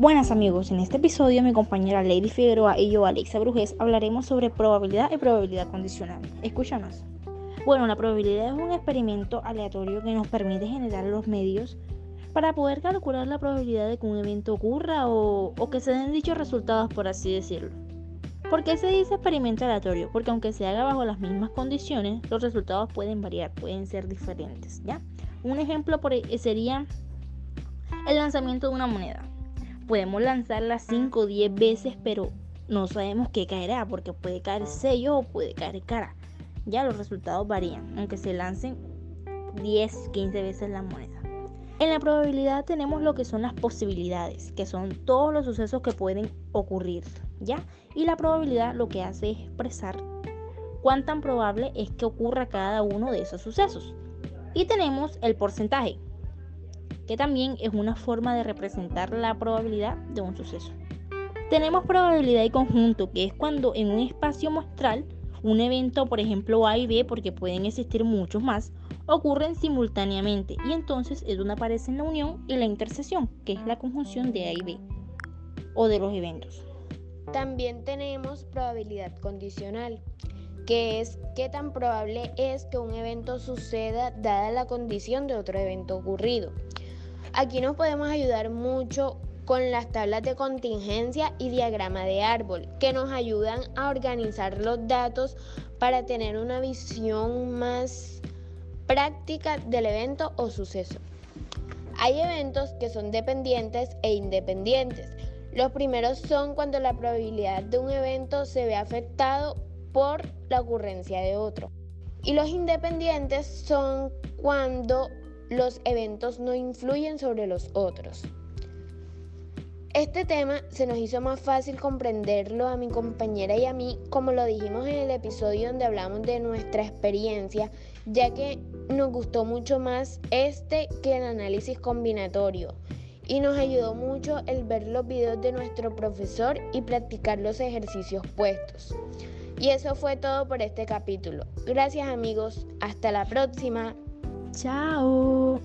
Buenas amigos, en este episodio mi compañera Lady Figueroa y yo, Alexa Brujés, hablaremos sobre probabilidad y probabilidad condicional. Escúchanos. Bueno, la probabilidad es un experimento aleatorio que nos permite generar los medios para poder calcular la probabilidad de que un evento ocurra o, que se den dichos resultados, por así decirlo. ¿Por qué se dice experimento aleatorio? Porque aunque se haga bajo las mismas condiciones, los resultados pueden variar, pueden ser diferentes, ¿ya? Un ejemplo por, e, sería el lanzamiento de una moneda podemos lanzarla 5 o 10 veces, pero no sabemos qué caerá, porque puede caer sello o puede caer cara. Ya los resultados varían, aunque se lancen 10, 15 veces la moneda. En la probabilidad tenemos lo que son las posibilidades, que son todos los sucesos que pueden ocurrir, ¿ya? Y la probabilidad lo que hace es expresar cuán tan probable es que ocurra cada uno de esos sucesos. Y tenemos el porcentaje, que también es una forma de representar la probabilidad de un suceso. Tenemos probabilidad y conjunto, que es cuando en un espacio muestral un evento, por ejemplo A y B, porque pueden existir muchos más, ocurren simultáneamente y entonces es donde aparece la unión y la intersección, que es la conjunción de A y B, o de los eventos. También tenemos probabilidad condicional, que es qué tan probable es que un evento suceda dada la condición de otro evento ocurrido. Aquí nos podemos ayudar mucho con las tablas de contingencia y diagrama de árbol, que nos ayudan a organizar los datos para tener una visión más práctica del evento o suceso. Hay eventos que son dependientes e independientes. Los primeros son cuando la probabilidad de un evento se ve afectado por la ocurrencia de otro. Y los independientes son cuando los eventos no influyen sobre los otros. Este tema se nos hizo más fácil comprenderlo a mi compañera y a mí, como lo dijimos en el episodio donde hablamos de nuestra experiencia, ya que nos gustó mucho más este que el análisis combinatorio. Y nos ayudó mucho el ver los videos de nuestro profesor y practicar los ejercicios puestos. Y eso fue todo por este capítulo. Gracias amigos, hasta la próxima. Tchau!